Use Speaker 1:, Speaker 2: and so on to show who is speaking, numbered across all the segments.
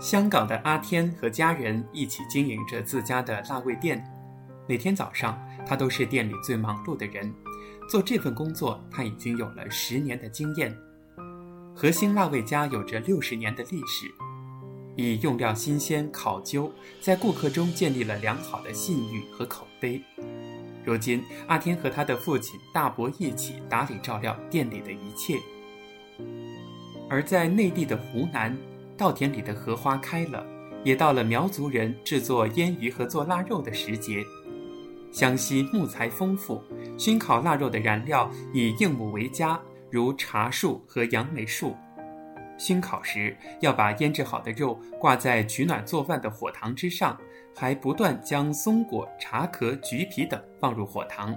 Speaker 1: 香港的阿天和家人一起经营着自家的辣味店，每天早上他都是店里最忙碌的人。做这份工作，他已经有了十年的经验。核心辣味家有着六十年的历史，以用料新鲜、考究，在顾客中建立了良好的信誉和口碑。如今，阿天和他的父亲大伯一起打理照料店里的一切。而在内地的湖南。稻田里的荷花开了，也到了苗族人制作腌鱼和做腊肉的时节。湘西木材丰富，熏烤腊肉的燃料以硬木为佳，如茶树和杨梅树。熏烤时要把腌制好的肉挂在取暖做饭的火塘之上，还不断将松果、茶壳、橘皮等放入火塘，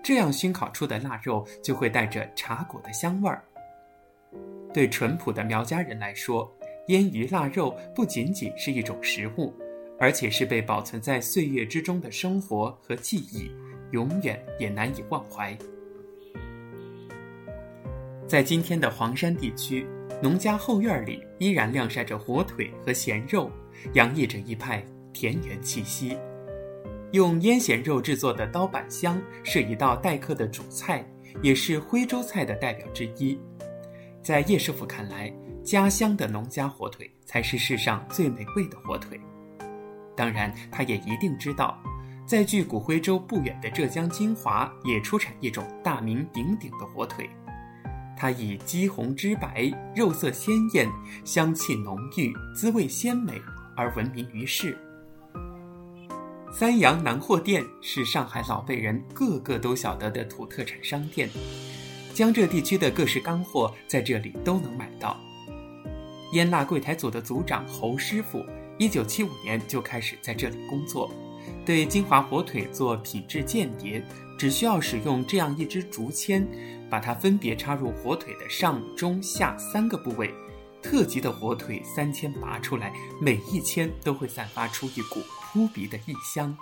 Speaker 1: 这样熏烤出的腊肉就会带着茶果的香味儿。对淳朴的苗家人来说，腌鱼腊肉不仅仅是一种食物，而且是被保存在岁月之中的生活和记忆，永远也难以忘怀。在今天的黄山地区，农家后院里依然晾晒着火腿和咸肉，洋溢着一派田园气息。用腌咸肉制作的刀板香是一道待客的主菜，也是徽州菜的代表之一。在叶师傅看来。家乡的农家火腿才是世上最美味的火腿。当然，他也一定知道，在距古徽州不远的浙江金华也出产一种大名鼎鼎的火腿，它以肌红脂白、肉色鲜艳、香气浓郁、滋味鲜美而闻名于世。三阳南货店是上海老辈人个个都晓得的土特产商店，江浙地区的各式干货在这里都能买到。腌腊柜台组的组长侯师傅，一九七五年就开始在这里工作，对金华火腿做品质鉴别，只需要使用这样一支竹签，把它分别插入火腿的上中下三个部位，特级的火腿三签拔出来，每一签都会散发出一股扑鼻的异香。